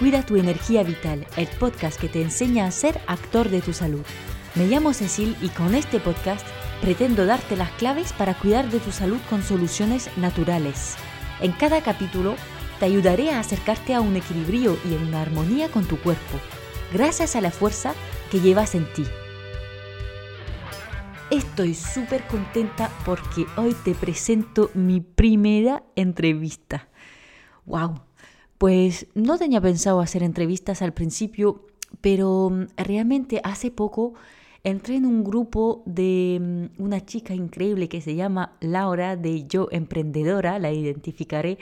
Cuida tu energía vital, el podcast que te enseña a ser actor de tu salud. Me llamo Cecil y con este podcast pretendo darte las claves para cuidar de tu salud con soluciones naturales. En cada capítulo te ayudaré a acercarte a un equilibrio y en una armonía con tu cuerpo, gracias a la fuerza que llevas en ti. Estoy súper contenta porque hoy te presento mi primera entrevista. ¡Wow! Pues no tenía pensado hacer entrevistas al principio, pero mm, realmente hace poco entré en un grupo de mm, una chica increíble que se llama Laura de Yo Emprendedora, la identificaré,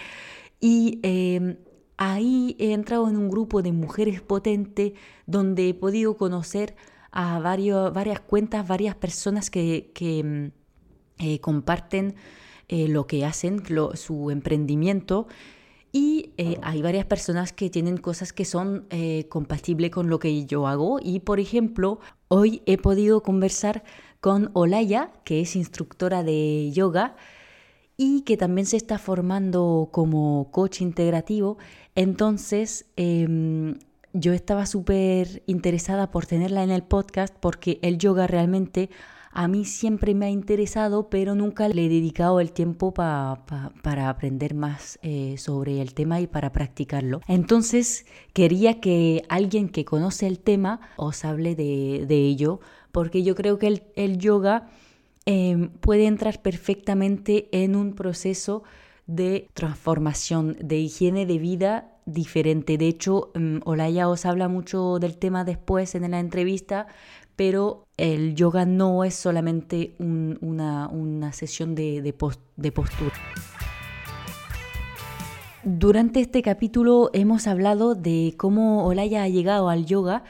y em, ahí he entrado en un grupo de mujeres potentes donde he podido conocer a varias cuentas, varias personas que, mm, eh, comparten eh, lo que hacen, su emprendimiento y eh, hay varias personas que tienen cosas que son eh, compatibles con lo que yo hago. Y por ejemplo, hoy he podido conversar con Olaya, que es instructora de yoga y que también se está formando como coach integrativo. Entonces, em, yo estaba súper interesada por tenerla en el podcast porque el yoga realmente a mí siempre me ha interesado, pero nunca le he dedicado el tiempo para aprender más eh, sobre el tema y para practicarlo. Entonces quería que alguien que conoce el tema os hable de, ello, porque yo creo que el, yoga em, puede entrar perfectamente en un proceso de transformación, de higiene de vida diferente. De hecho, em, Olaya os habla mucho del tema después en la entrevista, pero el yoga no es solamente una, sesión de, postura. Durante este capítulo hemos hablado de cómo Olaya ha llegado al yoga.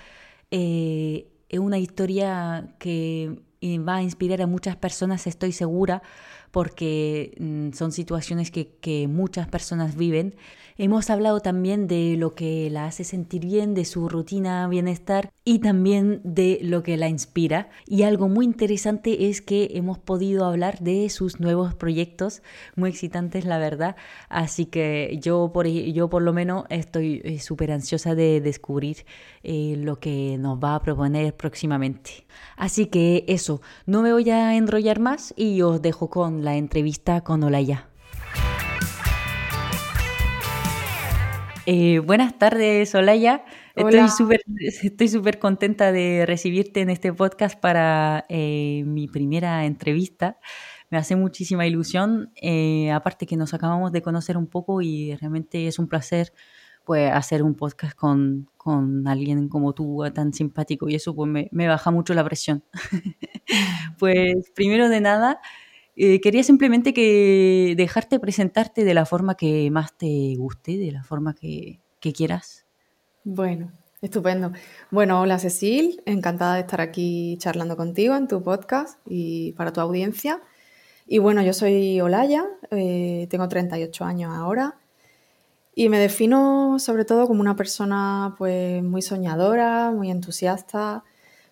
Eh, es una historia que va a inspirar a muchas personas, estoy segura, porque mm, son situaciones que muchas personas viven. Hemos hablado también de lo que la hace sentir bien, de su rutina bienestar y también de lo que la inspira. Y algo muy interesante es que hemos podido hablar de sus nuevos proyectos, muy excitantes la verdad. Así que yo por, yo por lo menos estoy eh, súper ansiosa de descubrir eh, lo que nos va a proponer próximamente. Así que eso, no me voy a enrollar más y os dejo con la entrevista con Olaya. Eh, buenas tardes, Olaya. Estoy súper estoy contenta de recibirte en este podcast para eh, mi primera entrevista. Me hace muchísima ilusión, eh, aparte que nos acabamos de conocer un poco y realmente es un placer pues, hacer un podcast con, con alguien como tú, tan simpático, y eso pues, me, me baja mucho la presión. pues primero de nada, eh, quería simplemente que dejarte presentarte de la forma que más te guste, de la forma que, quieras. Bueno, estupendo. Bueno, hola Cecil, encantada de estar aquí charlando contigo en tu podcast y para tu audiencia. Y bueno, yo soy Olaya, eh, tengo 38 años ahora y me defino sobre todo como una persona pues muy soñadora, muy entusiasta,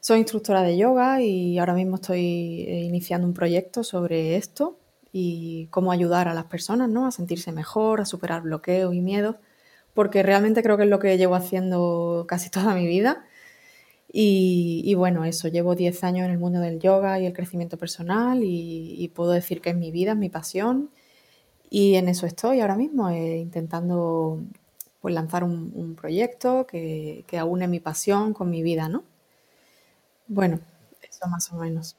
soy instructora de yoga y ahora mismo estoy eh, iniciando un proyecto sobre esto y cómo ayudar a las personas ¿no? a sentirse mejor, a superar bloqueos y miedos, porque realmente creo que es lo que llevo haciendo casi toda mi vida. Y, bueno, eso, llevo 10 años en el mundo del yoga y el crecimiento personal y, puedo decir que es mi vida, es mi pasión y en eso estoy ahora mismo, eh, intentando pues, lanzar un, proyecto que, que aúne mi pasión con mi vida, ¿no? Bueno, eso más o menos.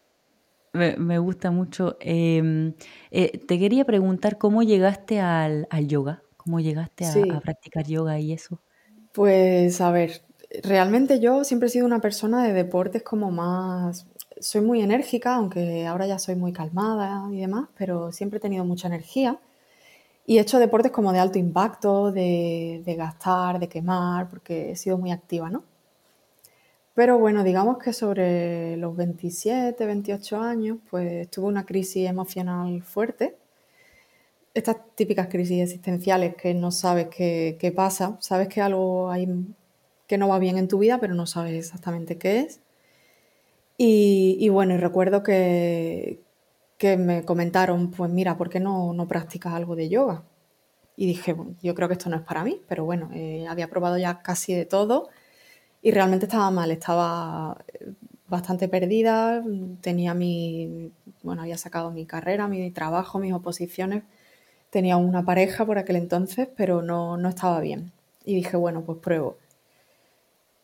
Me, gusta mucho. Em, eh, te quería preguntar cómo llegaste al, yoga, cómo llegaste a, practicar yoga y eso. Pues a ver, realmente yo siempre he sido una persona de deportes como más... Soy muy enérgica, aunque ahora ya soy muy calmada y demás, pero siempre he tenido mucha energía. Y he hecho deportes como de alto impacto, de, de gastar, de quemar, porque he sido muy activa, ¿no? Pero bueno, digamos que sobre los 27, 28 años, pues tuve una crisis emocional fuerte. Estas típicas crisis existenciales que no sabes qué, pasa, sabes que algo hay que no va bien en tu vida, pero no sabes exactamente qué es. Y, bueno, recuerdo que, que, me comentaron, pues mira, ¿por qué no, no practicas algo de yoga? y dije, yo creo que esto no es para mí, pero bueno, eh, había probado ya casi de todo y realmente estaba mal, estaba eh, bastante perdida, tenía mi, bueno, había sacado mi carrera, mi trabajo, mis oposiciones, tenía una pareja por aquel entonces, pero no, no estaba bien. Y dije, bueno, pues pruebo.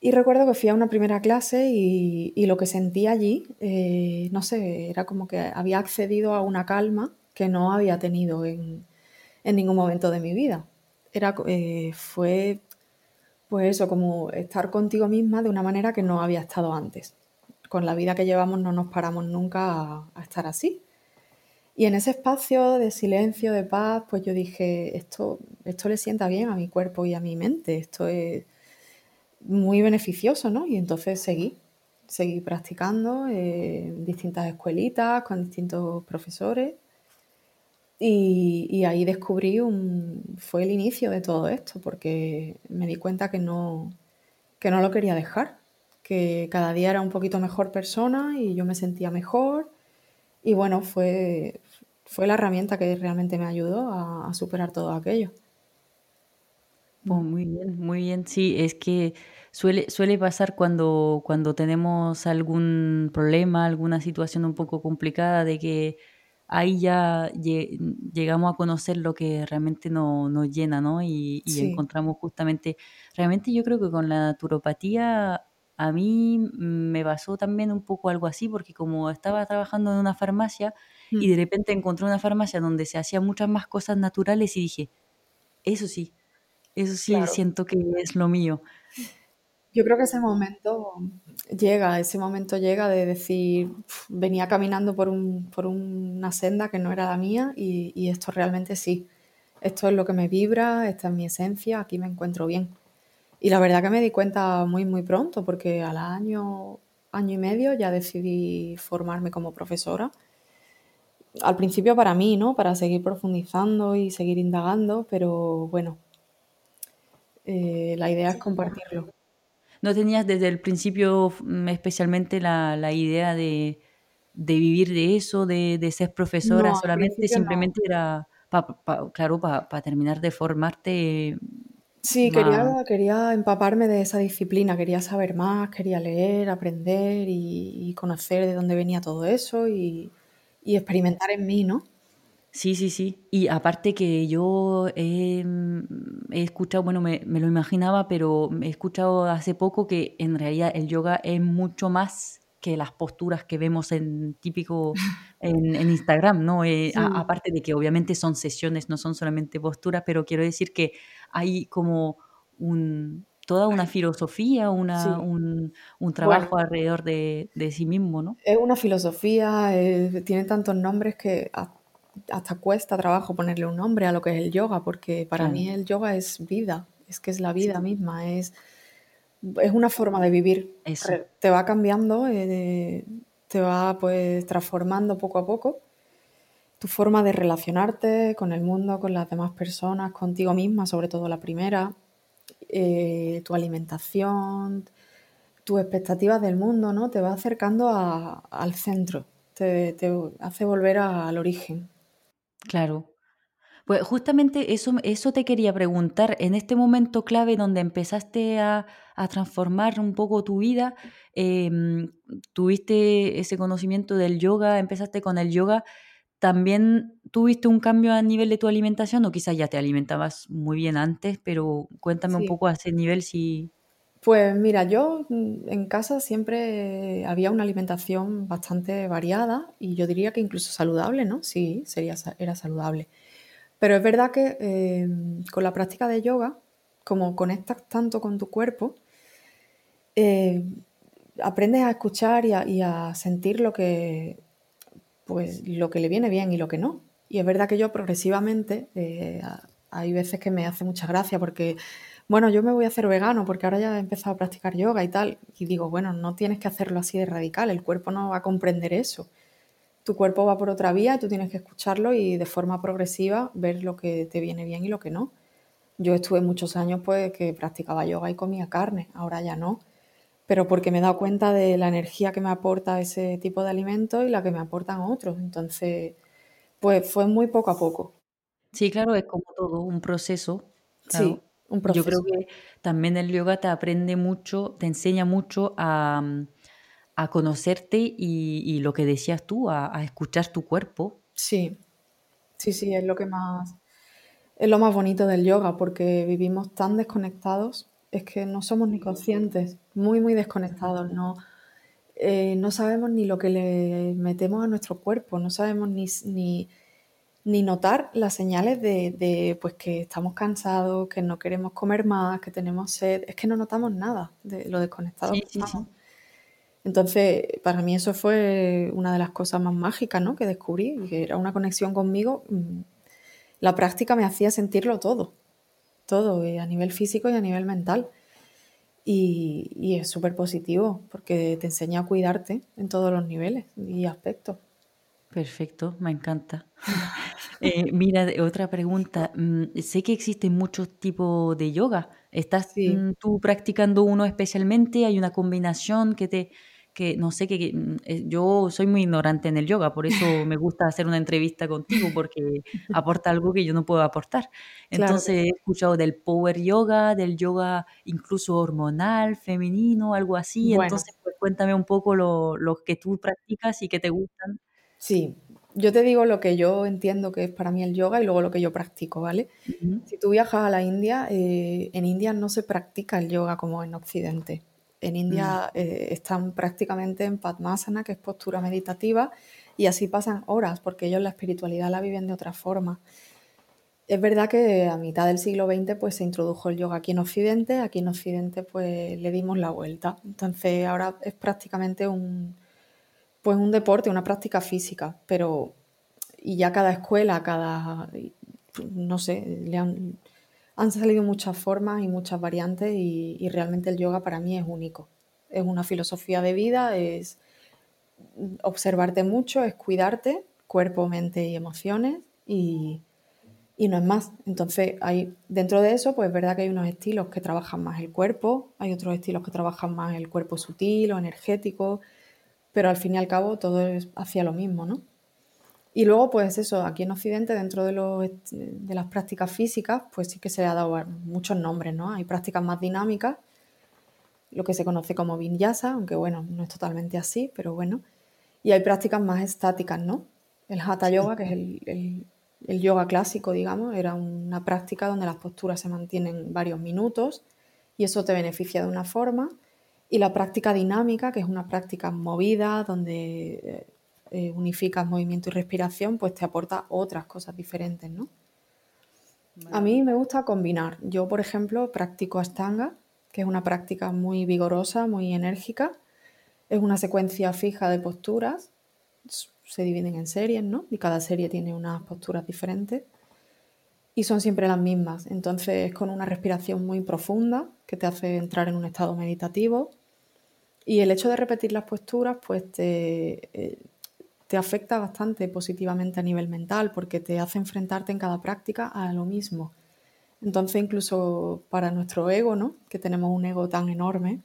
Y recuerdo que fui a una primera clase y, lo que sentí allí, eh, no sé, era como que había accedido a una calma que no había tenido en, en ningún momento de mi vida. Era, eh, fue, pues eso, como estar contigo misma de una manera que no había estado antes. Con la vida que llevamos no nos paramos nunca a, estar así. Y en ese espacio de silencio, de paz, pues yo dije, esto, esto le sienta bien a mi cuerpo y a mi mente, esto es muy beneficioso, ¿no? Y entonces seguí, seguí practicando en distintas escuelitas, con distintos profesores y, ahí descubrí un, fue el inicio de todo esto, porque me di cuenta que no, que no lo quería dejar, que cada día era un poquito mejor persona y yo me sentía mejor. Y bueno, fue, fue la herramienta que realmente me ayudó a, superar todo aquello. Oh, muy bien, muy bien. Sí, es que suele, suele pasar cuando, cuando tenemos algún problema, alguna situación un poco complicada, de que ahí ya llegamos a conocer lo que realmente nos llena, ¿no? Y, encontramos justamente, realmente yo creo que con la naturopatía a mí me pasó también un poco algo así, porque como estaba trabajando en una farmacia y mm. de repente encontré una farmacia donde se hacían muchas más cosas naturales y dije, eso sí, eso sí siento que es lo mío. Yo creo que ese momento llega, ese momento llega de decir, venía caminando por, una senda que no era la mía y, esto realmente sí, esto es lo que me vibra, esta es mi esencia, aquí me encuentro bien. Y la verdad que me di cuenta muy, muy pronto, porque al año, año y medio ya decidí formarme como profesora. Al principio para mí, ¿no? Para seguir profundizando y seguir indagando, pero bueno, eh, la idea es compartirlo no tenías desde el principio mm, especialmente la, idea de, vivir de eso, de, ser profesora solamente, simplemente era, claro, para terminar de formarte. Sí, quería, quería empaparme de esa disciplina, quería saber más, quería leer, aprender y, conocer de dónde venía todo eso y, y experimentar en mí, ¿no? Sí, sí, sí. Y aparte que yo he, mm, escuchado, bueno, me, lo imaginaba, pero he escuchado hace poco que en realidad el yoga es mucho más que las posturas que vemos en típico en, Instagram, ¿no? Eh, aparte de que obviamente son sesiones, no son solamente posturas, pero quiero decir que hay como un, toda una filosofía, una, un, trabajo alrededor de, sí mismo, ¿no? Es una filosofía, eh, tiene tantos nombres que hasta cuesta trabajo ponerle un nombre a lo que es el yoga, porque para mí el yoga es vida, es que es la vida misma, es, es una forma de vivir. Te va cambiando, eh, te va pues transformando poco a poco tu forma de relacionarte con el mundo, con las demás personas, contigo misma, sobre todo la primera, eh, tu alimentación, tus expectativas del mundo, ¿no? Te va acercando al centro, te hace volver al origen. Claro. Pues justamente eso, eso te quería preguntar, en este momento clave donde empezaste a, transformar un poco tu vida, em, tuviste ese conocimiento del yoga, empezaste con el yoga, ¿también tuviste un cambio a nivel de tu alimentación o quizás ya te alimentabas muy bien antes, pero cuéntame un poco a ese nivel si... Pues mira, yo mm, en casa siempre había una alimentación bastante variada y yo diría que incluso saludable, ¿no? Sí, sería, era saludable. Pero es verdad que em, con la práctica de yoga, como conectas tanto con tu cuerpo, em, aprendes a escuchar y a, sentir lo que, pues, lo que le viene bien y lo que no. Y es verdad que yo progresivamente, eh, hay veces que me hace mucha gracia porque bueno, yo me voy a hacer vegano porque ahora ya he empezado a practicar yoga y tal. Y digo, bueno, no tienes que hacerlo así de radical, el cuerpo no va a comprender eso. Tu cuerpo va por otra vía y tú tienes que escucharlo y de forma progresiva ver lo que te viene bien y lo que no. Yo estuve muchos años pues que practicaba yoga y comía carne, ahora ya no, pero porque me he dado cuenta de la energía que me aporta ese tipo de alimentos y la que me aportan otros. Entonces, pues fue muy poco a poco. Sí, claro, es como todo, un proceso, Sí. Un Yo creo que también el yoga te aprende mucho, te enseña mucho a, mm, a conocerte y, y lo que decías tú, a, a escuchar tu cuerpo. Sí, sí, sí, es lo que más, es lo más bonito del yoga, porque vivimos tan desconectados, es que no somos ni conscientes, muy, muy desconectados, no, eh, no sabemos ni lo que le metemos a nuestro cuerpo, no sabemos ni, ni, ni notar las señales de, de, pues que estamos cansados, que no queremos comer más, que tenemos sed, es que no notamos nada de lo desconectados Sí, que sí, estamos. sí. Entonces, para mí eso fue una de las cosas más mágicas, ¿no? Que descubrí, que era una conexión conmigo. mm, La práctica me hacía sentirlo todo, todo, eh, a nivel físico y a nivel mental. Y, y es súper positivo porque te enseña a cuidarte en todos los niveles y aspectos. Perfecto, me encanta. Eh, mira, otra pregunta. mm, sé que existen muchos tipos de yoga. ¿Estás Sí, mm, tú practicando uno especialmente? ¿Hay una combinación que te, que no sé, que, que, mm, eh, yo soy muy ignorante en el yoga, por eso me gusta hacer una entrevista contigo, porque aporta algo que yo no puedo aportar. claro que Entonces he escuchado del power yoga, del yoga incluso hormonal, femenino, algo así. Bueno, Entonces, pues cuéntame un poco lo, los que tú practicas y que te gustan. Sí. Yo te digo lo que yo entiendo que es para mí el yoga y luego lo que yo practico, ¿vale? Si tú viajas a la India, eh, en India no se practica el yoga como en Occidente. En Mm. India eh, están prácticamente en Padmasana, que es postura meditativa, y así pasan horas, porque ellos la espiritualidad la viven de otra forma. Es verdad que a mitad del siglo XX pues, se introdujo el yoga aquí en Occidente, aquí en Occidente pues le dimos la vuelta. Entonces ahora es prácticamente un, pues, un deporte, una práctica física, pero y ya cada escuela, cada, no sé, le han, han salido muchas formas y muchas variantes y, realmente el yoga para mí es único. Es una filosofía de vida, es observarte mucho, es cuidarte, cuerpo, mente y emociones y, y no es más. Entonces, hay, dentro de eso, pues es verdad que hay unos estilos que trabajan más el cuerpo, hay otros estilos que trabajan más el cuerpo sutil o energético, pero al fin y al cabo todo es hacia lo mismo, ¿no? Y luego, pues eso, aquí en Occidente, dentro de, los, de las prácticas físicas, pues sí que se le ha dado muchos nombres, ¿no? Hay prácticas más dinámicas, lo que se conoce como vinyasa, aunque bueno, no es totalmente así, pero bueno. Y hay prácticas más estáticas, ¿no? El hatha yoga, que es el, el, el yoga clásico, digamos, era una práctica donde las posturas se mantienen varios minutos y eso te beneficia de una forma. Y la práctica dinámica, que es una práctica movida, donde eh, unificas movimiento y respiración, pues te aporta otras cosas diferentes, ¿no? A mí me gusta combinar. Yo, por ejemplo, practico Ashtanga, que es una práctica muy vigorosa, muy enérgica. Es una secuencia fija de posturas. Se dividen en series, ¿no? Y cada serie tiene unas posturas diferentes. Y son siempre las mismas. Entonces, con una respiración muy profunda que te hace entrar en un estado meditativo. Y el hecho de repetir las posturas, pues te, eh, te afecta bastante positivamente a nivel mental porque te hace enfrentarte en cada práctica a lo mismo. Entonces, incluso para nuestro ego, ¿no? Que tenemos un ego tan enorme,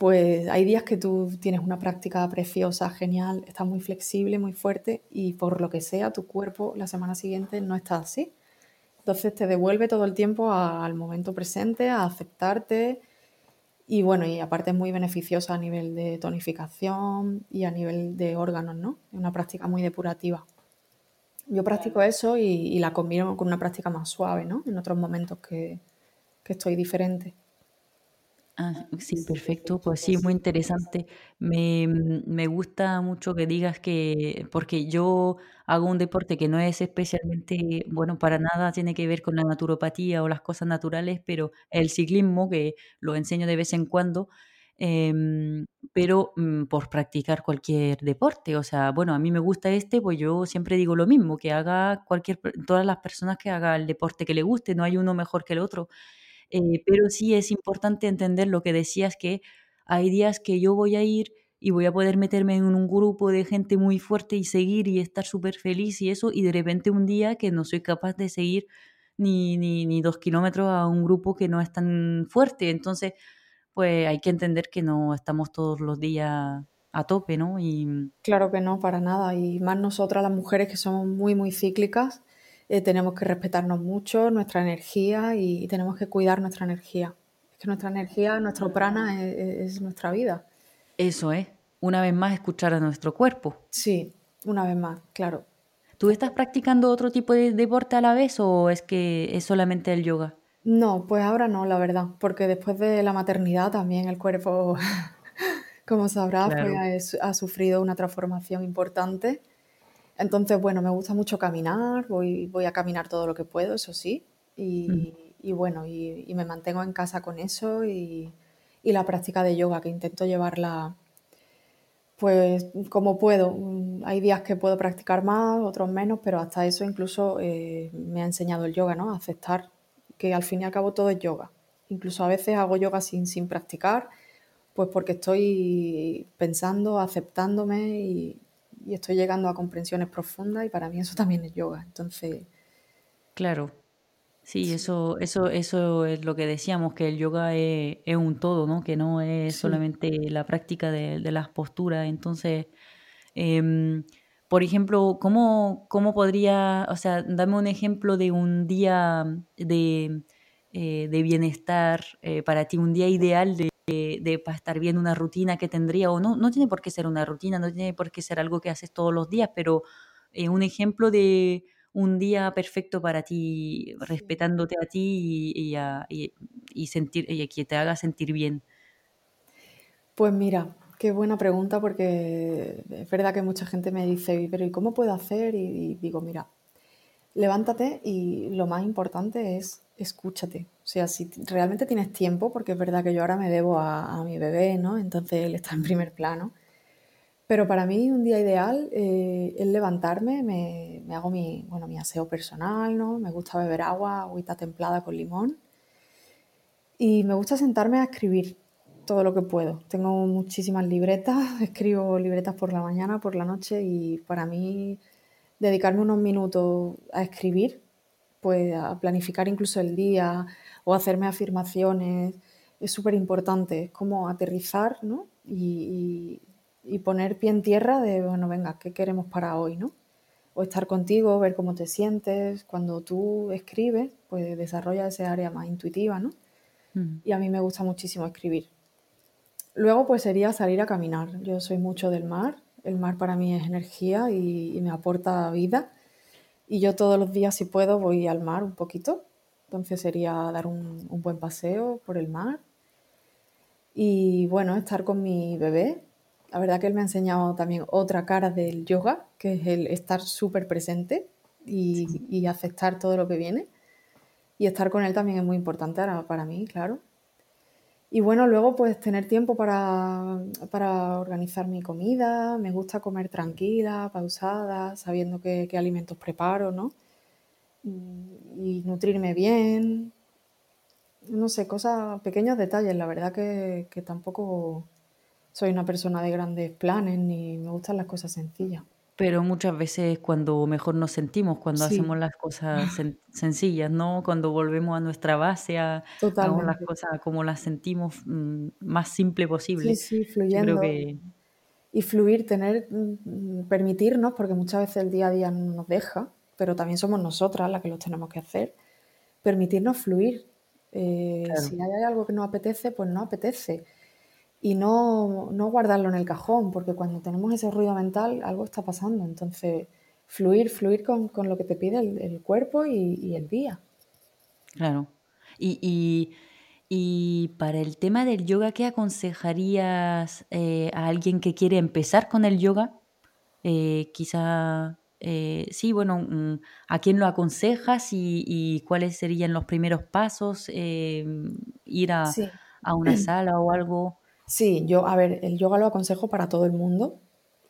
pues hay días que tú tienes una práctica preciosa, genial, estás muy flexible, muy fuerte y por lo que sea tu cuerpo la semana siguiente no está así. Entonces te devuelve todo el tiempo a, al momento presente, a aceptarte y bueno, y aparte es muy beneficiosa a nivel de tonificación y a nivel de órganos, ¿no? Es una práctica muy depurativa. Yo practico eso y, y la combino con una práctica más suave, ¿no? En otros momentos que, que estoy diferente. Ah, sí, perfecto. Pues sí, muy interesante. Me, mm, me gusta mucho que digas que, porque yo hago un deporte que no es especialmente, bueno, para nada tiene que ver con la naturopatía o las cosas naturales, pero el ciclismo, que lo enseño de vez en cuando, em, pero mm, por practicar cualquier deporte. O sea, bueno, a mí me gusta este, pues yo siempre digo lo mismo, que haga cualquier, per- todas las personas que haga el deporte que le guste, no hay uno mejor que el otro. Eh, pero sí es importante entender lo que decías, que hay días que yo voy a ir y voy a poder meterme en un grupo de gente muy fuerte y seguir y estar súper feliz y eso, y de repente un día que no soy capaz de seguir ni, ni, ni dos kilómetros a un grupo que no es tan fuerte. Entonces, pues hay que entender que no estamos todos los días a tope, ¿no? Y Claro que no, para nada. Y más nosotras las mujeres que somos muy, muy cíclicas. Eh, tenemos que respetarnos mucho, nuestra energía y, tenemos que cuidar nuestra energía. Es que nuestra energía, nuestro prana es, nuestra vida. Eso es, una vez más escuchar a nuestro cuerpo. Sí, una vez más, claro. ¿Tú estás practicando otro tipo de deporte a la vez o es que es solamente el yoga? No, pues ahora no, la verdad, porque después de la maternidad también el cuerpo, como sabrás, pues, ha sufrido una transformación importante entonces, bueno, me gusta mucho caminar, voy, voy a caminar todo lo que puedo, eso sí, y, mm. bueno, y, me mantengo en casa con eso y, la práctica de yoga, que intento llevarla pues como puedo. Hay días que puedo practicar más, otros menos, pero hasta eso incluso eh, me ha enseñado el yoga, ¿no? A aceptar que al fin y al cabo todo es yoga. Incluso a veces hago yoga sin, sin practicar, pues porque estoy pensando, aceptándome y, y estoy llegando a comprensiones profundas y para mí eso también es yoga. Entonces... Claro. Sí, Eso, eso, eso es lo que decíamos, que el yoga es, un todo, ¿no? Que no es solamente la práctica de, las posturas. Entonces, em, por ejemplo, ¿cómo, ¿cómo, podría, o sea, dame un ejemplo de un día de, eh, de bienestar eh, para ti, un día ideal de, de, para estar bien una rutina que tendría, o no, no tiene por qué ser una rutina, no tiene por qué ser algo que haces todos los días, pero eh, un ejemplo de un día perfecto para ti, respetándote a ti y, y, sentir, y que te haga sentir bien. Pues mira, qué buena pregunta porque es verdad que mucha gente me dice, pero ¿y cómo puedo hacer? Y, digo, mira, levántate y lo más importante es escúchate. O sea, si realmente tienes tiempo, porque es verdad que yo ahora me debo a, mi bebé, ¿no? Entonces él está en primer plano. Pero para mí un día ideal eh, es levantarme, me, hago mi, bueno, mi aseo personal, ¿no? Me gusta beber agua, agüita templada con limón. Y me gusta sentarme a escribir todo lo que puedo. Tengo muchísimas libretas, escribo libretas por la mañana, por la noche y para mí dedicarme unos minutos a escribir pues a planificar incluso el día o hacerme afirmaciones, es súper importante, es como aterrizar ¿no? y, poner pie en tierra de, bueno, venga, ¿qué queremos para hoy? ¿no? O estar contigo, ver cómo te sientes, cuando tú escribes, pues desarrolla ese área más intuitiva, ¿no? Mm. Y a mí me gusta muchísimo escribir. Luego pues sería salir a caminar. Yo soy mucho del mar, el mar para mí es energía y me aporta vida y yo todos los días, si puedo, voy al mar un poquito. Entonces sería dar un, buen paseo por el mar. Y bueno, estar con mi bebé. La verdad que él me ha enseñado también otra cara del yoga, que es el estar súper presente y, aceptar todo lo que viene. Y estar con él también es muy importante para mí, claro. Y bueno, luego pues tener tiempo para, organizar mi comida, me gusta comer tranquila, pausada, sabiendo qué, alimentos preparo, ¿no? Y, nutrirme bien. No sé, cosas, pequeños detalles, la verdad que, que tampoco soy una persona de grandes planes ni me gustan las cosas sencillas. Pero muchas veces cuando mejor nos sentimos, cuando hacemos las cosas sencillas, ¿no? Cuando volvemos a nuestra base, a, hagamos las cosas como las sentimos mm, más simple posible. Sí, sí, fluyendo. Y fluir, tener, mm, permitirnos, porque muchas veces el día a día no nos deja, pero también somos nosotras las que lo tenemos que hacer, permitirnos fluir. Eh, si hay algo que no apetece, pues no apetece y no, guardarlo en el cajón, porque cuando tenemos ese ruido mental algo está pasando. Entonces, fluir, fluir con, lo que te pide el, cuerpo y, el día. Claro. Y, para el tema del yoga, ¿qué aconsejarías eh, a alguien que quiere empezar con el yoga? Eh, quizá, eh, sí, bueno, mm, ¿a quién lo aconsejas y, cuáles serían los primeros pasos? ¿Ir a, a una sala o algo? Sí, yo, a ver, el yoga lo aconsejo para todo el mundo.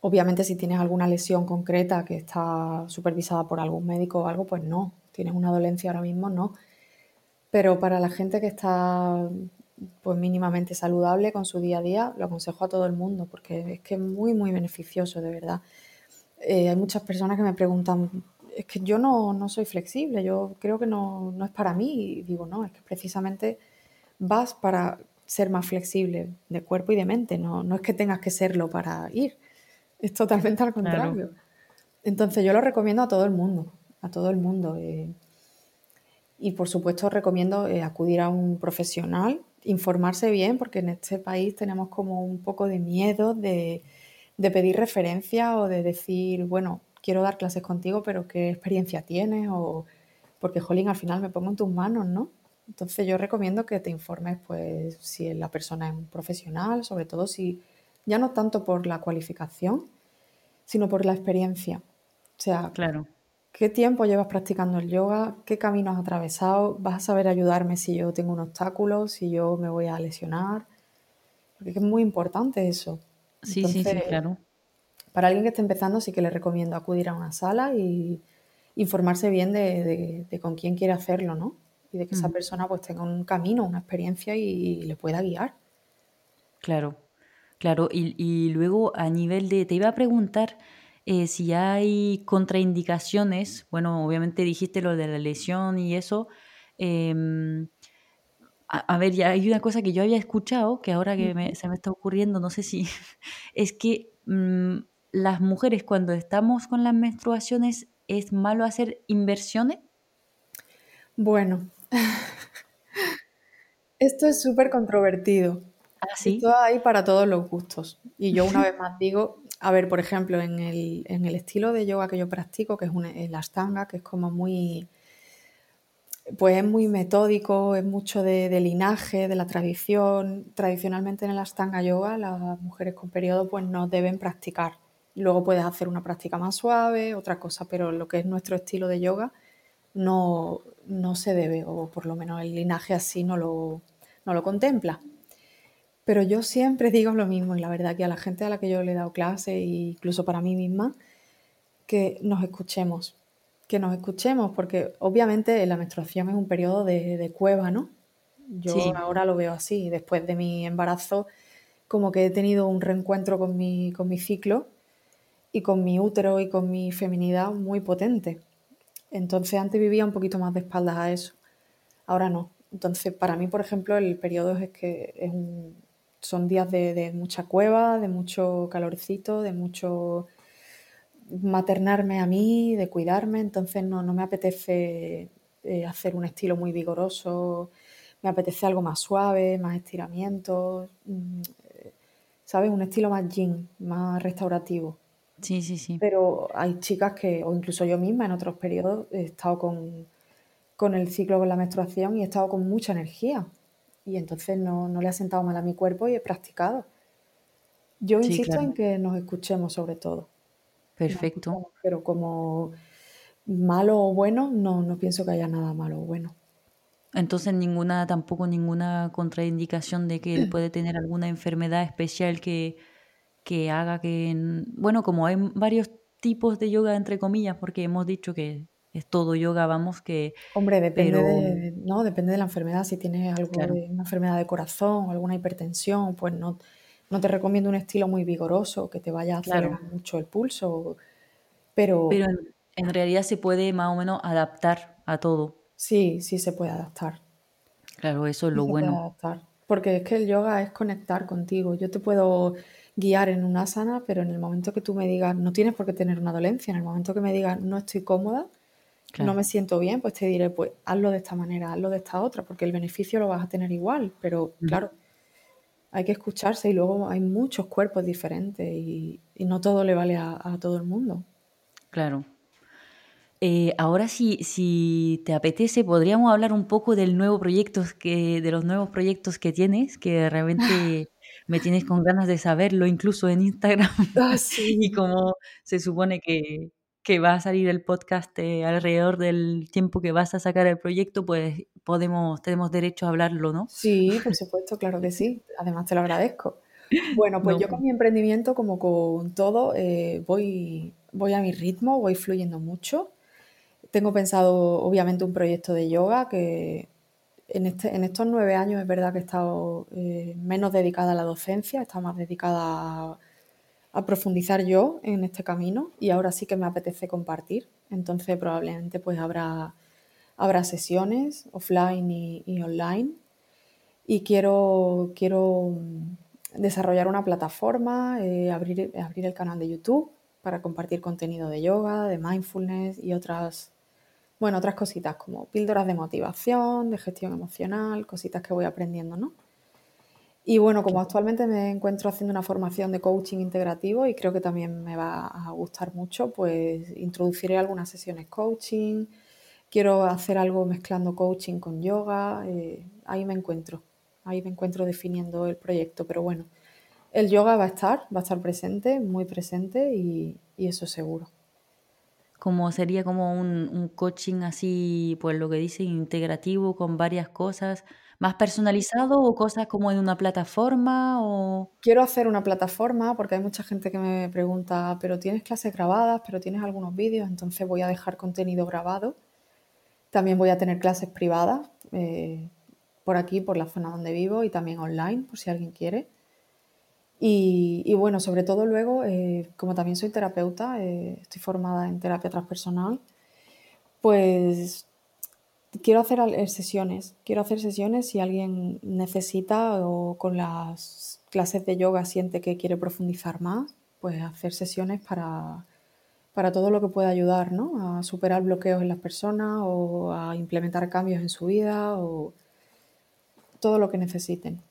Obviamente si tienes alguna lesión concreta que está supervisada por algún médico o algo, pues no. Tienes una dolencia ahora mismo, no. Pero para la gente que está pues mínimamente saludable con su día a día, lo aconsejo a todo el mundo porque es que es muy, muy beneficioso, de verdad. Eh, hay muchas personas que me preguntan, es que yo no, no soy flexible, yo creo que no, no es para mí. Y digo, no, es que precisamente vas para ser más flexible de cuerpo y de mente, no, no es que tengas que serlo para ir, es totalmente al contrario. Entonces yo lo recomiendo a todo el mundo. a todo el mundo. Eh. y por supuesto recomiendo eh, acudir a un profesional, informarse bien, porque en este país tenemos como un poco de miedo de, de pedir referencia o de decir, bueno, quiero dar clases contigo, pero ¿qué experiencia tienes? O porque, jolín, al final me pongo en tus manos, ¿no? Entonces yo recomiendo que te informes, pues, si la persona es un profesional, sobre todo si, ya no tanto por la cualificación, sino por la experiencia. O sea, claro. ¿qué tiempo llevas practicando el yoga? ¿Qué caminos has atravesado? ¿Vas a saber ayudarme si yo tengo un obstáculo, si yo me voy a lesionar? Porque es muy importante eso. Sí, sí, sí, claro. Para alguien que esté empezando, sí que le recomiendo acudir a una sala y informarse bien de, con quién quiere hacerlo, ¿no? Y de que esa persona pues tenga un camino, una experiencia y, le pueda guiar. Claro, claro. Y, luego a nivel de, te iba a preguntar eh, si hay contraindicaciones, bueno, obviamente dijiste lo de la lesión y eso. Em, a, ver, ya hay una cosa que yo había escuchado, que ahora que se me está ocurriendo, no sé si, es que mm, las mujeres cuando estamos con las menstruaciones ¿Es malo hacer inversiones? Bueno, esto es súper controvertido. ¿Ah, sí? Esto hay para todos los gustos. Y yo una vez más digo, a ver, por ejemplo, en el, estilo de yoga que yo practico, que es una, el ashtanga, que es como muy, pues es muy metódico, es mucho de, linaje, de la tradición. Tradicionalmente en el ashtanga yoga las mujeres con periodo pues no deben practicar Luego puedes hacer una práctica más suave, otra cosa, pero lo que es nuestro estilo de yoga no, no se debe, o por lo menos el linaje así no lo, no lo contempla. Pero yo siempre digo lo mismo, y la verdad que a la gente a la que yo le he dado clase, e incluso para mí misma, que nos escuchemos, que nos escuchemos, porque obviamente la menstruación es un periodo de, cueva, ¿no? Yo ahora lo veo así, después de mi embarazo, como que he tenido un reencuentro con mi, con mi ciclo y con mi útero y con mi feminidad muy potente. Entonces antes vivía un poquito más de espaldas a eso, ahora no. Entonces para mí, por ejemplo, el periodo es que son días de, mucha cueva, de mucho calorcito, de mucho maternarme a mí, de cuidarme, entonces no, me apetece eh, hacer un estilo muy vigoroso, me apetece algo más suave, más estiramientos, mm, eh, ¿sabes? Un estilo más yin, más restaurativo. Sí, sí, sí. Pero hay chicas que, o incluso yo misma en otros periodos, he estado con, el ciclo con la menstruación y he estado con mucha energía. Y entonces no, le ha sentado mal a mi cuerpo y he practicado. Yo insisto en que nos escuchemos sobre todo. Perfecto. Pero como malo o bueno, no, no pienso que haya nada malo o bueno. Entonces ninguna, tampoco ninguna contraindicación de que puede tener alguna enfermedad especial que, que haga que, bueno, como hay varios tipos de yoga, entre comillas, porque hemos dicho que es todo yoga, vamos, que... Hombre, depende, de, ¿no? depende de la enfermedad. Si tienes algo una enfermedad de corazón o alguna hipertensión, pues no, no te recomiendo un estilo muy vigoroso que te vaya a acelerar mucho el pulso. Pero, pero en, realidad se puede más o menos adaptar a todo. Sí, sí se puede adaptar. Claro, eso es lo bueno. Porque es que el yoga es conectar contigo. Yo te puedo guiar en una asana, pero en el momento que tú me digas, no tienes por qué tener una dolencia, en el momento que me digas, no estoy cómoda, no me siento bien, pues te diré, pues hazlo de esta manera, hazlo de esta otra, porque el beneficio lo vas a tener igual, pero claro, hay que escucharse y luego hay muchos cuerpos diferentes y, no todo le vale a, todo el mundo. Claro. Eh, ahora si, si te apetece, podríamos hablar un poco del nuevo proyecto que, de los nuevos proyectos que tienes, que realmente me tienes con ganas de saberlo, incluso en Instagram. Ah, y como se supone que, va a salir el podcast eh, alrededor del tiempo que vas a sacar el proyecto, pues podemos, tenemos derecho a hablarlo, ¿no? Sí, por supuesto, claro que sí. Además te lo agradezco. Bueno, pues yo con pues mi emprendimiento, como con todo, eh, voy, voy a mi ritmo, voy fluyendo mucho. Tengo pensado, obviamente, un proyecto de yoga que este, en, estos nueve años es verdad que he estado eh, menos dedicada a la docencia, he estado más dedicada a, profundizar yo en este camino y ahora sí que me apetece compartir. Entonces probablemente pues habrá, habrá sesiones offline y, online y quiero, quiero desarrollar una plataforma, eh, abrir, abrir el canal de YouTube para compartir contenido de yoga, de mindfulness y otras bueno, otras cositas como píldoras de motivación, de gestión emocional, cositas que voy aprendiendo, ¿no? Y bueno, como actualmente me encuentro haciendo una formación de coaching integrativo y creo que también me va a gustar mucho, pues introduciré algunas sesiones coaching, quiero hacer algo mezclando coaching con yoga, eh, ahí me encuentro, ahí me encuentro definiendo el proyecto, pero bueno, el yoga va a estar, va a estar presente, muy presente y, y eso seguro. Como sería como un, un coaching así, pues lo que dicen, integrativo con varias cosas ¿Más personalizado o cosas como en una plataforma o...? Quiero hacer una plataforma porque hay mucha gente que me pregunta, pero tienes clases grabadas, pero tienes algunos vídeos, entonces voy a dejar contenido grabado. También voy a tener clases privadas eh, por aquí, por la zona donde vivo y también online, por si alguien quiere. Y, bueno, sobre todo luego, eh, como también soy terapeuta, eh, estoy formada en terapia transpersonal, pues quiero hacer eh, sesiones, quiero hacer sesiones si alguien necesita o con las clases de yoga siente que quiere profundizar más, pues hacer sesiones para, para todo lo que pueda ayudar, ¿no? A superar bloqueos en las personas o a implementar cambios en su vida o todo lo que necesiten.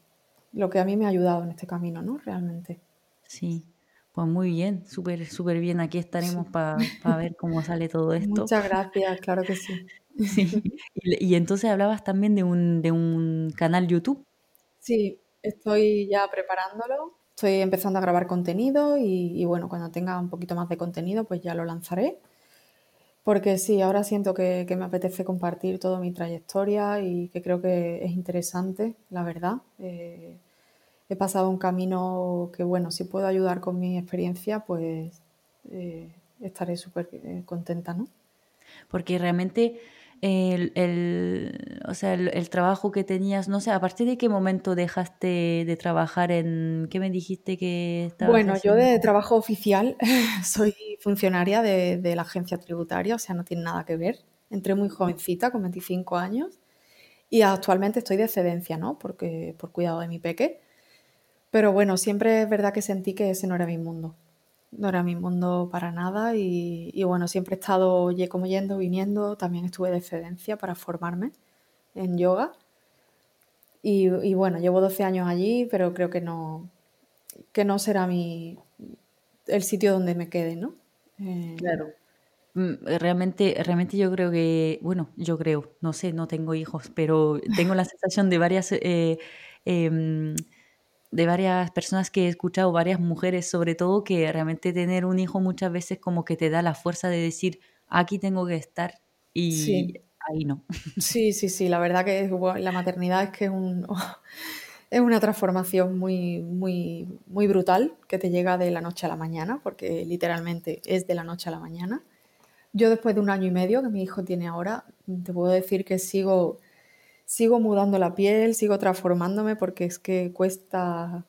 Lo que a mí me ha ayudado en este camino, ¿no? Realmente. Sí, pues muy bien, súper, súper bien. Aquí estaremos para ver cómo sale todo esto. Muchas gracias, claro que sí. Sí. Y, entonces hablabas también de un, de un canal YouTube. Sí, estoy ya preparándolo. Estoy empezando a grabar contenido y, bueno, cuando tenga un poquito más de contenido, pues ya lo lanzaré. Porque sí, ahora siento que, me apetece compartir toda mi trayectoria y que creo que es interesante, la verdad. Eh, he pasado un camino que, bueno, si puedo ayudar con mi experiencia, pues eh, estaré súper eh, contenta, ¿no? Porque realmente el, el, o sea, el, trabajo que tenías, no sé, ¿a partir de qué momento dejaste de trabajar en, qué me dijiste que estabas Bueno, yo de trabajo oficial soy funcionaria de, de, la agencia tributaria, o sea, no tiene nada que ver. Entré muy jovencita, con 25 años, y actualmente estoy de excedencia, ¿no? Porque, por cuidado de mi peque. Pero bueno, siempre es verdad que sentí que ese no era mi mundo no era mi mundo para nada y, bueno, siempre he estado como yendo, viniendo, también estuve de excedencia para formarme en yoga y, bueno, llevo 12 años allí, pero creo que no, que no será mi, el sitio donde me quede, ¿no? Eh, claro. Mm, realmente, realmente yo creo que, bueno, yo creo, no sé, no tengo hijos, pero tengo la sensación de varias... Eh, em, de varias personas que he escuchado, varias mujeres sobre todo, que realmente tener un hijo muchas veces como que te da la fuerza de decir, aquí tengo que estar y ahí no. Sí, sí, sí, la verdad que la maternidad es que es, un, es una transformación muy, muy, muy brutal que te llega de la noche a la mañana, porque literalmente es de la noche a la mañana. Yo después de un año y medio que mi hijo tiene ahora, te puedo decir que sigo sigo mudando la piel, sigo transformándome porque es que cuesta...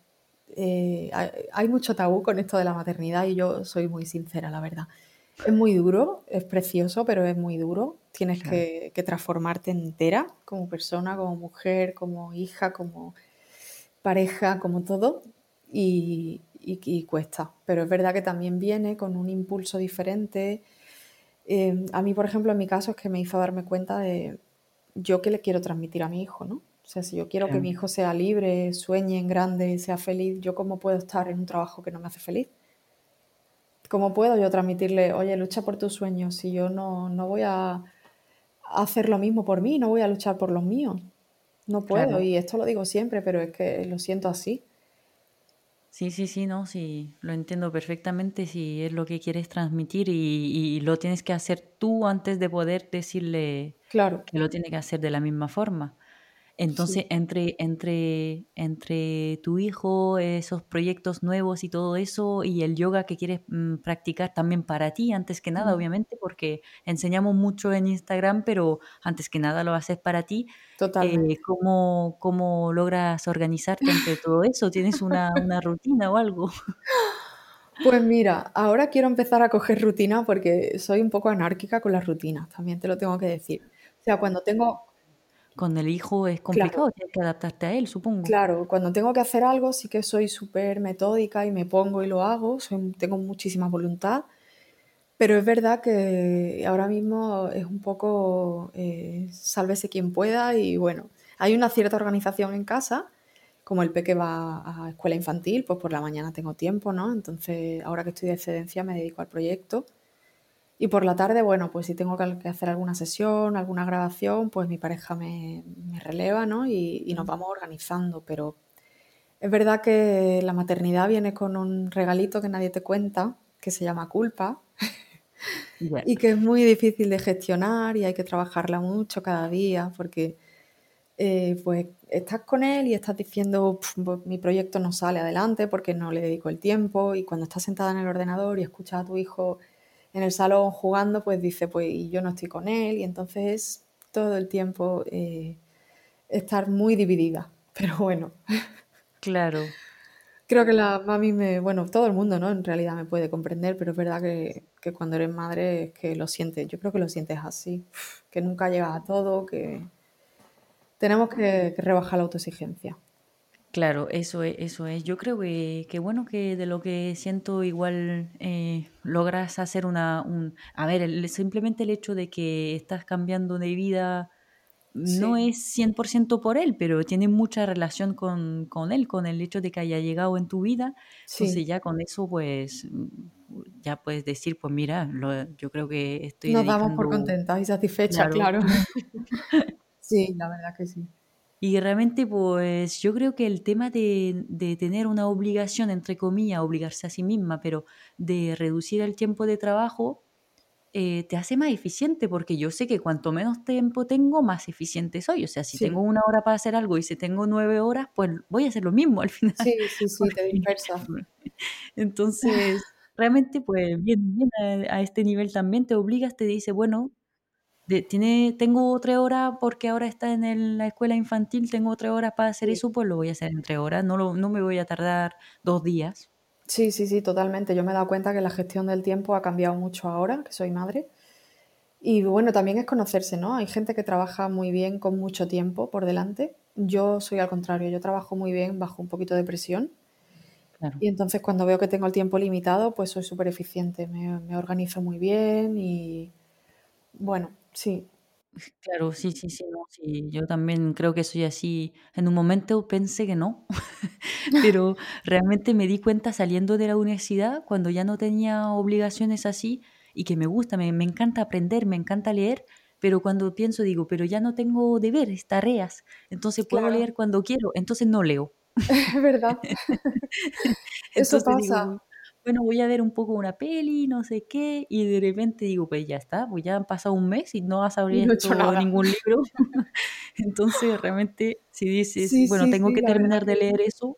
Eh, hay, mucho tabú con esto de la maternidad y yo soy muy sincera, la verdad. Es muy duro, es precioso, pero es muy duro. Tienes que, transformarte entera como persona, como mujer, como hija, como pareja, como todo. Y, cuesta. Pero es verdad que también viene con un impulso diferente. Eh, a mí, por ejemplo, en mi caso es que me hizo darme cuenta de, yo qué le quiero transmitir a mi hijo, ¿no? O sea, si yo quiero que mi hijo sea libre, sueñe en grande, sea feliz, ¿yo cómo puedo estar en un trabajo que no me hace feliz? ¿Cómo puedo yo transmitirle, oye, lucha por tus sueños si yo no, no voy a hacer lo mismo por mí, no voy a luchar por los míos? No puedo, y esto lo digo siempre, pero es que lo siento así. Sí, sí, sí, no, sí, lo entiendo perfectamente si es lo que quieres transmitir y, lo tienes que hacer tú antes de poder decirle claro. que lo tiene que hacer de la misma forma. Entonces, entre, entre, entre tu hijo, esos proyectos nuevos y todo eso, y el yoga que quieres mm, practicar también para ti, antes que nada, obviamente, porque enseñamos mucho en Instagram, pero antes que nada lo haces para ti. Totalmente. Eh, ¿cómo, ¿Cómo logras organizarte entre todo eso? ¿Tienes una, una rutina o algo? Pues mira, ahora quiero empezar a coger rutina porque soy un poco anárquica con las rutinas, también te lo tengo que decir. O sea, cuando tengo, con el hijo es complicado, tienes que adaptarte a él, supongo. Claro, cuando tengo que hacer algo sí que soy súper metódica y me pongo y lo hago, tengo muchísima voluntad, Pero es verdad que ahora mismo es un poco eh, sálvese quien pueda y bueno, hay una cierta organización en casa, como el peque va a escuela infantil, pues por la mañana tengo tiempo, ¿no? Entonces, ahora que estoy de excedencia me dedico al proyecto. Y por la tarde, bueno, pues si tengo que hacer alguna sesión, alguna grabación, pues mi pareja me, releva, ¿no? Y, y, nos vamos organizando. Pero es verdad que la maternidad viene con un regalito que nadie te cuenta, que se llama culpa, y que es muy difícil de gestionar y hay que trabajarla mucho cada día porque eh, pues estás con él y estás diciendo pues, mi proyecto no sale adelante porque no le dedico el tiempo y cuando estás sentada en el ordenador y escuchas a tu hijo en el salón jugando pues dice pues y yo no estoy con él y entonces todo el tiempo eh, estar muy dividida pero bueno claro Creo que la mami me, bueno, todo el mundo, ¿no? En realidad me puede comprender, pero es verdad que, cuando eres madre es que lo sientes, yo creo que lo sientes así, que nunca llegas a todo, que tenemos que, rebajar la autoexigencia. Claro, eso es, eso es. Yo creo que, bueno que de lo que siento igual eh, logras hacer una, un, a ver, simplemente el hecho de que estás cambiando de vida no es 100% por él, pero tiene mucha relación con, él, con el hecho de que haya llegado en tu vida. Entonces ya con eso, pues, ya puedes decir, pues mira, yo creo que estoy... Nos damos por contentas y satisfechas, claro. sí, la verdad que sí. Y realmente, pues yo creo que el tema de, de, tener una obligación, entre comillas, obligarse a sí misma, pero de reducir el tiempo de trabajo, eh, te hace más eficiente, porque yo sé que cuanto menos tiempo tengo, más eficiente soy. O sea, si tengo una hora para hacer algo y si tengo nueve horas, pues voy a hacer lo mismo al final. Sí, sí, sí, te dispersa. Entonces, realmente, pues bien, bien a, este nivel también te obligas, te dice, bueno, tiene, tengo otra hora porque ahora está en la escuela infantil, tengo otra hora para hacer eso, pues lo voy a hacer en tres horas, no, lo, no me voy a tardar dos días. Sí, sí, sí, totalmente. Yo me he dado cuenta que la gestión del tiempo ha cambiado mucho ahora, que soy madre. Y bueno, también es conocerse, ¿no? Hay gente que trabaja muy bien con mucho tiempo por delante. Yo soy al contrario, yo trabajo muy bien bajo un poquito de presión. Y entonces cuando veo que tengo el tiempo limitado, pues soy súper eficiente, me, me organizo muy bien y bueno, sí, Claro, sí, sí, sí, no, sí, yo también creo que soy así. En un momento pensé que no, pero realmente me di cuenta saliendo de la universidad, cuando ya no tenía obligaciones así, y que me gusta, me, encanta aprender, me encanta leer, pero cuando pienso digo, pero ya no tengo deberes, tareas, entonces puedo leer cuando quiero, entonces no leo. Es verdad. Eso pasa bueno, voy a ver un poco una peli, no sé qué, y de repente digo, pues ya está, pues ya han pasado un mes y no has abierto ningún libro. Entonces, realmente, si dices, bueno, tengo que terminar de leer eso,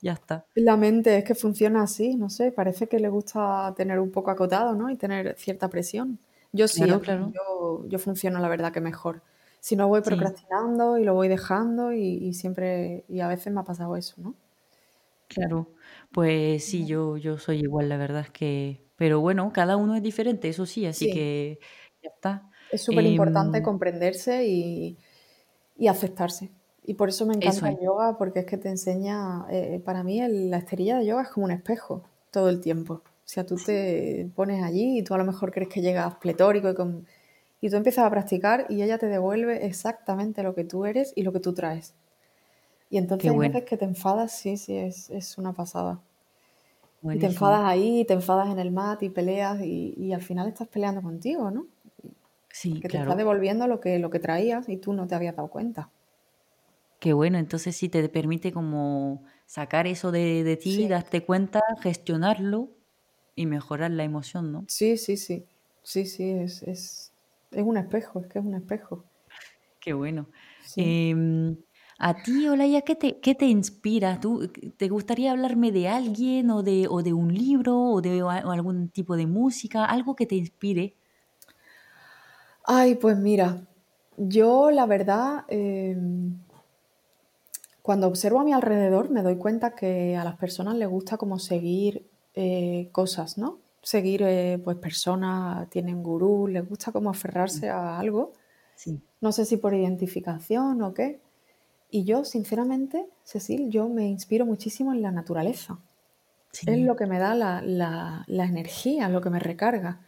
ya está. La mente es que funciona así, no sé, parece que le gusta tener un poco acotado, ¿no? Y tener cierta presión. Yo sí, claro. Yo, yo, funciono la verdad que mejor. Si no voy procrastinando y lo voy dejando y, y siempre, y a veces me ha pasado eso, ¿no? Claro. Pues sí, yo, yo soy igual, la verdad es que... Pero bueno, cada uno es diferente, eso sí, así que ya está. Es súper importante em, comprenderse y, aceptarse. Y por eso me encanta el yoga, porque es que te enseña, eh, para mí la esterilla de yoga es como un espejo todo el tiempo. O sea, tú te pones allí y tú a lo mejor crees que llegas pletórico y, con, y tú empiezas a practicar y ella te devuelve exactamente lo que tú eres y lo que tú traes. Y entonces hay veces que te enfadas, sí, sí, es, una pasada. Y te enfadas ahí, te enfadas en el mat y peleas y, al final estás peleando contigo, ¿no? Sí, que te estás devolviendo lo que, lo que traías y tú no te habías dado cuenta. Qué bueno, entonces sí te permite como sacar eso de, ti, darte cuenta, gestionarlo y mejorar la emoción, ¿no? Sí, sí, sí. Sí, sí, es, es, un espejo, es que es un espejo. Qué bueno. Em, a ti, Olaya, ¿qué te, qué te inspira? ¿Tú, ¿Te gustaría hablarme de alguien o de, o de un libro o de algún tipo de música? Algo que te inspire. Ay, pues mira, yo la verdad, em, cuando observo a mi alrededor me doy cuenta que a las personas les gusta como seguir eh, cosas, ¿no? Seguir eh, pues personas, tienen gurú, les gusta como aferrarse a algo. Sí. No sé si por identificación o qué. Y yo, sinceramente, Cecil, yo me inspiro muchísimo en la naturaleza. Es lo que me da la, energía, lo que me recarga.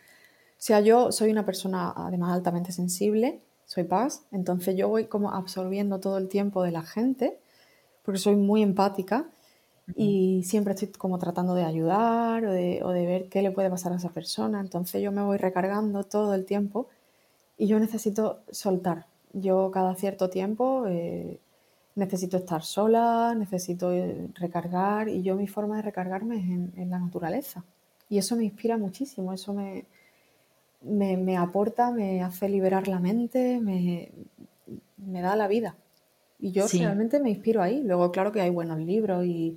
sea, yo soy una persona además altamente sensible, soy paz, entonces yo voy como absorbiendo todo el tiempo de la gente, porque soy muy empática y siempre estoy como tratando de ayudar o de, o de ver qué le puede pasar a esa persona, entonces yo me voy recargando todo el tiempo y yo necesito soltar. Yo cada cierto tiempo eh, necesito estar sola, necesito eh, recargar y yo mi forma de recargarme es en, la naturaleza. Y eso me inspira muchísimo, eso me, me, aporta, me hace liberar la mente, me, me da la vida. Y yo realmente me inspiro ahí. Luego, claro que hay buenos libros y,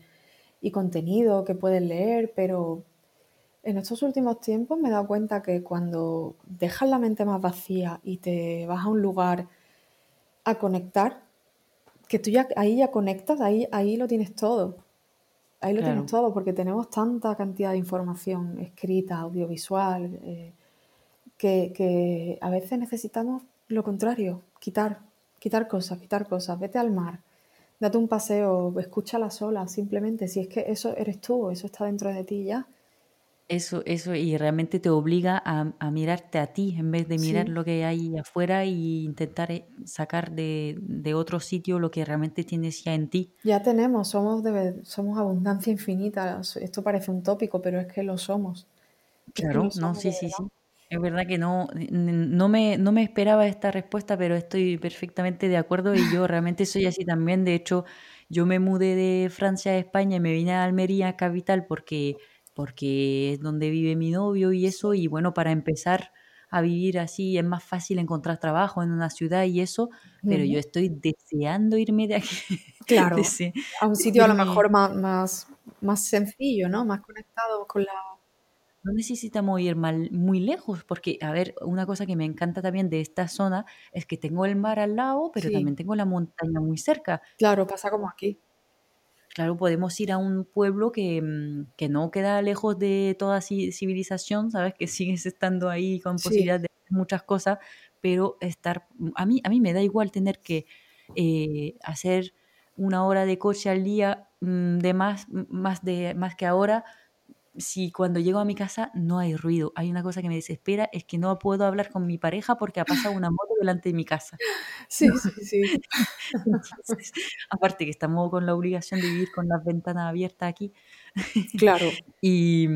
y contenido que puedes leer, pero en estos últimos tiempos me he dado cuenta que cuando dejas la mente más vacía y te vas a un lugar a conectar, que tú ya ahí ya conectas, ahí, ahí lo tienes todo. Ahí lo tienes todo, porque tenemos tanta cantidad de información escrita, audiovisual, eh, que, a veces necesitamos lo contrario, quitar, quitar cosas, quitar cosas. Vete al mar, date un paseo, escucha la sola, simplemente. Si es que eso eres tú, eso está dentro de ti ya. Eso, eso, y realmente te obliga a, mirarte a ti en vez de mirar lo que hay afuera e intentar eh, sacar de, de, otro sitio lo que realmente tienes ya en ti. Ya tenemos, somos, de, somos abundancia infinita. Esto parece un tópico, pero es que lo somos. Claro, no, sí, sí, sí. Es verdad que no, no me, no me esperaba esta respuesta, pero estoy perfectamente de acuerdo y yo realmente soy así también. De hecho, yo me mudé de Francia a España y me vine a Almería, capital, porque porque es donde vive mi novio y eso, y bueno, para empezar a vivir así es más fácil encontrar trabajo en una ciudad y eso, pero yo estoy deseando irme de aquí. Claro, a un sitio a lo mejor más, más, más sencillo, ¿no? Más conectado con la... No necesitamos ir mal, muy lejos, porque, a ver, una cosa que me encanta también de esta zona es que tengo el mar al lado, pero también tengo la montaña muy cerca. Claro, pasa como aquí. Claro, podemos ir a un pueblo que, mm, que no queda lejos de toda civilización, ¿sabes? Que sigues estando ahí con posibilidad de muchas cosas, pero estar, mm, a mí, a mí me da igual tener que eh, hacer una hora de coche al día mm, de más, más, de, más que ahora, si cuando llego a mi casa no hay ruido. Hay una cosa que me desespera, es que no puedo hablar con mi pareja porque ha pasado una moto delante de mi casa. Sí, sí, sí. aparte que estamos con la obligación de vivir con las ventanas abiertas aquí. Claro. y,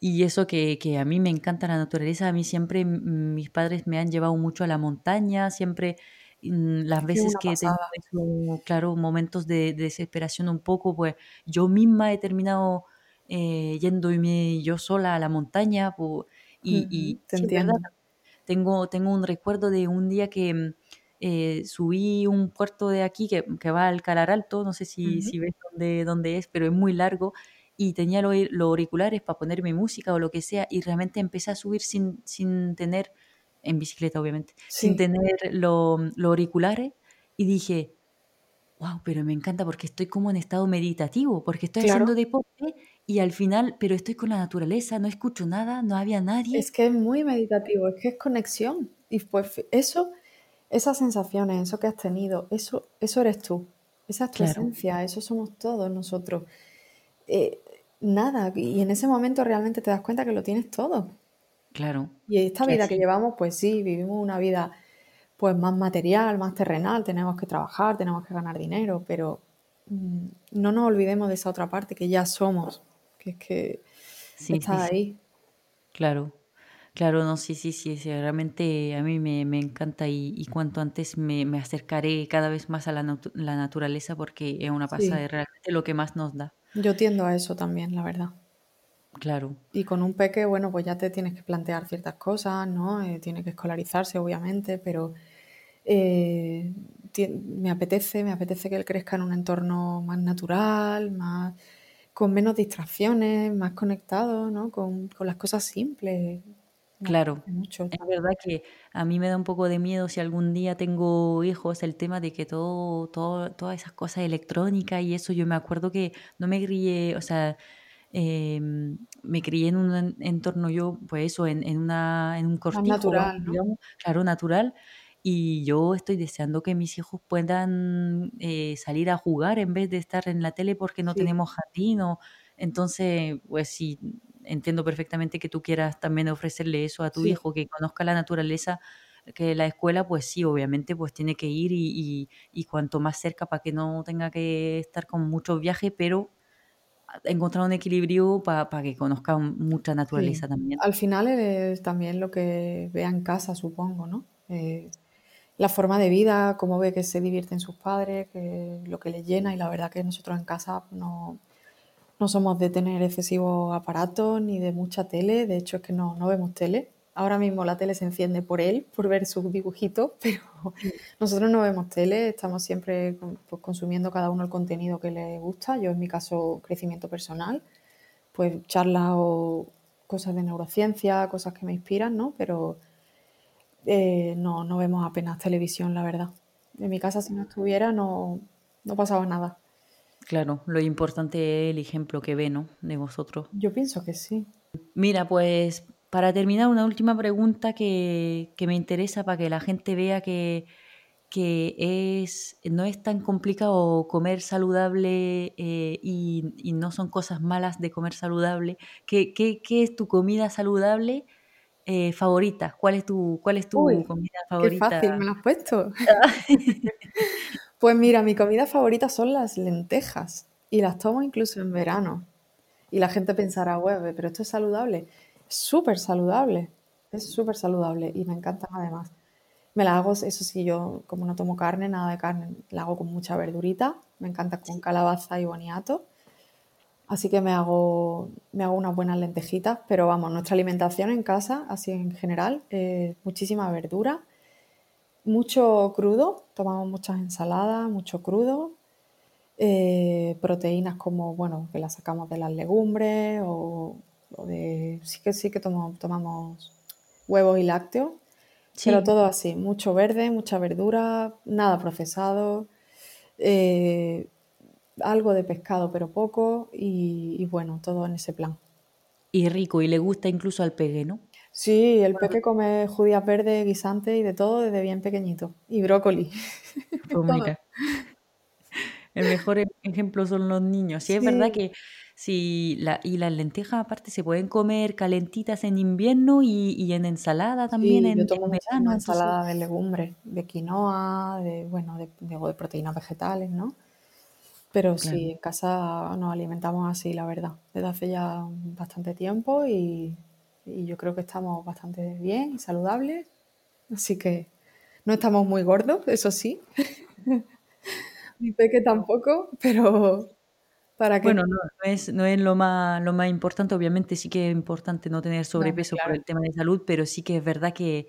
y eso que, que, a mí me encanta la naturaleza, a mí siempre mis padres me han llevado mucho a la montaña, siempre mm, las veces que tengo, claro, momentos de, de desesperación un poco, pues yo misma he terminado eh, yéndome yo sola a la montaña. y, tengo, tengo un recuerdo de un día que mm, eh, subí un puerto de aquí que, que, va al Calar Alto, no sé si, si ves dónde, dónde, es, pero es muy largo, y tenía los, auriculares para ponerme música o lo que sea, y realmente empecé a subir sin, sin tener, en bicicleta obviamente, sin tener los auriculares, y dije, wow, pero me encanta porque estoy como en estado meditativo, porque estoy haciendo deporte y al final, pero estoy con la naturaleza, no escucho nada, no había nadie. Es que es muy meditativo, es que es conexión. Y pues eso, esas sensaciones, eso que has tenido, eso, eso eres tú. Esa es tu esencia, eso somos todos nosotros. Eh, nada, y en ese momento realmente te das cuenta que lo tienes todo. Claro. Y esta vida que llevamos, pues sí, vivimos una vida pues más material, más terrenal, tenemos que trabajar, tenemos que ganar dinero, pero mm, no nos olvidemos de esa otra parte que ya somos, que es que está ahí. Claro, claro, no, sí, sí, sí, realmente a mí me, encanta y, cuanto antes me, acercaré cada vez más a la, naturaleza porque es una pasada de realmente lo que más nos da. Yo tiendo a eso también, la verdad. Claro. Y con un peque, bueno, pues ya te tienes que plantear ciertas cosas, ¿no? Eh, tiene que escolarizarse, obviamente, pero eh, me apetece, me apetece que él crezca en un entorno más natural, más con menos distracciones, más conectado, ¿no? Con, las cosas simples. Claro, mucho. es verdad que a mí me da un poco de miedo si algún día tengo hijos el tema de que todo, todo todas esas cosas electrónicas y eso, yo me acuerdo que no me crié, o sea, em, me crié en un entorno yo, pues eso, en, en, una, en un cortijo, natural, claro, natural, y yo estoy deseando que mis hijos puedan eh, salir a jugar en vez de estar en la tele porque no tenemos jardín. entonces, pues sí, entiendo perfectamente que tú quieras también ofrecerle eso a tu hijo, que conozca la naturaleza, que la escuela, pues sí, obviamente, pues tiene que ir y, y, cuanto más cerca para que no tenga que estar con muchos viajes, pero encontrar un equilibrio para que conozca mucha naturaleza también. Al final es también lo que vea en casa, supongo, ¿no? Eh, la forma de vida, cómo ve que se divierten sus padres, que, lo que les llena y la verdad que nosotros en casa no, no somos de tener excesivos aparatos ni de mucha tele, de hecho es que no, no vemos tele. Ahora mismo la tele se enciende por él, por ver sus dibujitos, pero nosotros no vemos tele, estamos siempre pues, consumiendo cada uno el contenido que le gusta. Yo en mi caso crecimiento personal, pues charlas o cosas de neurociencia, cosas que me inspiran, ¿no? Pero eh, no, no vemos apenas televisión, la verdad. En mi casa, si no estuviera, no, no pasaba nada. Claro, lo importante es el ejemplo que ve, ¿no? De vosotros. Yo pienso que sí. Mira, pues para terminar, una última pregunta que, me interesa para que la gente vea que, que es, no es tan complicado comer saludable eh, y, no son cosas malas de comer saludable. ¿Qué, qué, qué es tu comida saludable? Eh, favorita? ¿Cuál es tu, cuál es tu comida favorita? Qué fácil, me lo has puesto. pues mira, mi comida favorita son las lentejas y las tomo incluso en verano. Y la gente pensará, web, pero esto es saludable. Es súper saludable, es súper saludable y me encantan además. Me la hago, eso sí, yo como no tomo carne, nada de carne, la hago con mucha verdurita. Me encanta con calabaza y boniato. Así que me hago, me hago unas buenas lentejitas, pero vamos, nuestra alimentación en casa, así en general, muchísima verdura, mucho crudo, tomamos muchas ensaladas, mucho crudo, eh, proteínas como, bueno, que las sacamos de las legumbres o, de, sí que sí que tomamos, tomamos huevos y lácteos, pero todo así, mucho verde, mucha verdura, nada procesado. Eh, algo de pescado, pero poco, y, bueno, todo en ese plan. Y rico, y le gusta incluso al peque, ¿no? Sí, el peque come judías verdes, guisantes y de todo desde bien pequeñito. Y brócoli. Pues el mejor ejemplo son los niños. Sí, es verdad que si la, y las lentejas aparte se pueden comer calentitas en invierno y, en ensalada también en, yo tomo verano. ensalada de legumbres, de quinoa, de bueno, de, de proteínas vegetales, ¿no? Pero sí, en casa nos alimentamos así, la verdad, desde hace ya bastante tiempo y, yo creo que estamos bastante bien y saludables. Así que no estamos muy gordos, eso sí. Ni peque tampoco, pero para que... Bueno, no, es, no es lo más, lo más importante, obviamente sí que es importante no tener sobrepeso por el tema de salud, pero sí que es verdad que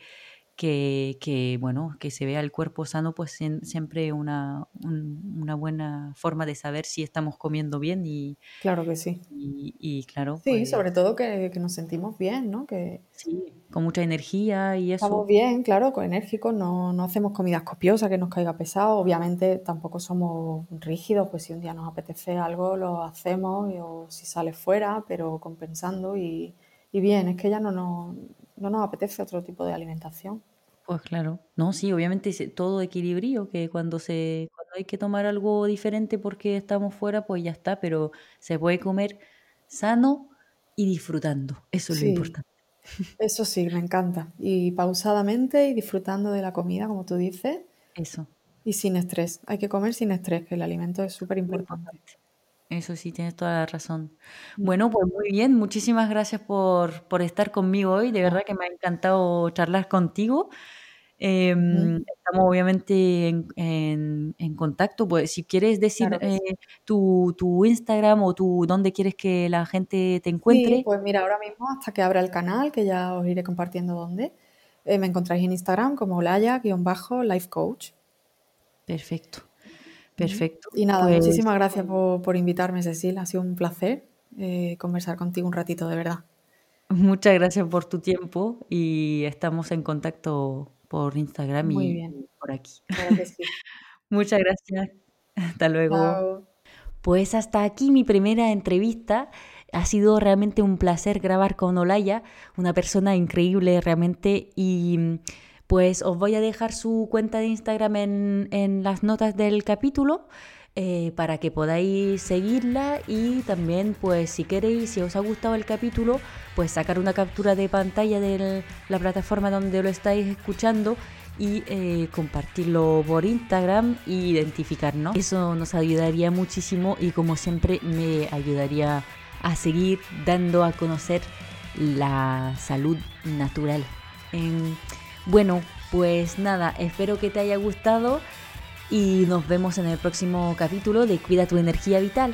que, que, bueno, que se vea el cuerpo sano, pues siempre una, una buena forma de saber si estamos comiendo bien y... Claro que sí. Y, claro. Sí, pues sobre todo que, nos sentimos bien, ¿no? Que sí, con mucha energía y eso. Estamos bien, claro, con enérgicos, no, no hacemos comidas copiosas que nos caiga pesado, obviamente tampoco somos rígidos, pues si un día nos apetece algo lo hacemos o si sale fuera, pero compensando y, y bien, es que ya no nos, no nos apetece otro tipo de alimentación. Pues claro, no, sí, obviamente todo equilibrio, que cuando se, cuando hay que tomar algo diferente porque estamos fuera, pues ya está, pero se puede comer sano y disfrutando, eso es lo importante. Eso sí, me encanta. Y pausadamente y disfrutando de la comida, como tú dices. Eso. Y sin estrés. Hay que comer sin estrés, que el alimento es súper importante. Eso sí, tienes toda la razón. Mm. Bueno, pues muy bien, muchísimas gracias por, por estar conmigo hoy. De verdad que me ha encantado charlar contigo. Em, estamos obviamente en, en, contacto. Pues si quieres decir eh, tu, tu, Instagram o tu dónde quieres que la gente te encuentre. Sí, pues mira, ahora mismo hasta que abra el canal, que ya os iré compartiendo dónde, eh, me encontráis en Instagram como Laya-Life Coach. Perfecto. Perfecto. Y nada, pues muchísimas gracias por, por, invitarme, Cecil. Ha sido un placer eh, conversar contigo un ratito, de verdad. Muchas gracias por tu tiempo y estamos en contacto por Instagram y por aquí. Muchas gracias. Hasta luego. Pues hasta aquí mi primera entrevista. Ha sido realmente un placer grabar con Olaya, una persona increíble realmente y pues os voy a dejar su cuenta de Instagram en, en las notas del capítulo. eh, para que podáis seguirla y también pues si queréis, si os ha gustado el capítulo, pues sacar una captura de pantalla de la plataforma donde lo estáis escuchando y eh, compartirlo por Instagram e identificarnos. Eso nos ayudaría muchísimo y como siempre me ayudaría a seguir dando a conocer la salud natural. Bueno, pues nada, espero que te haya gustado y nos vemos en el próximo capítulo de Cuida tu energía vital.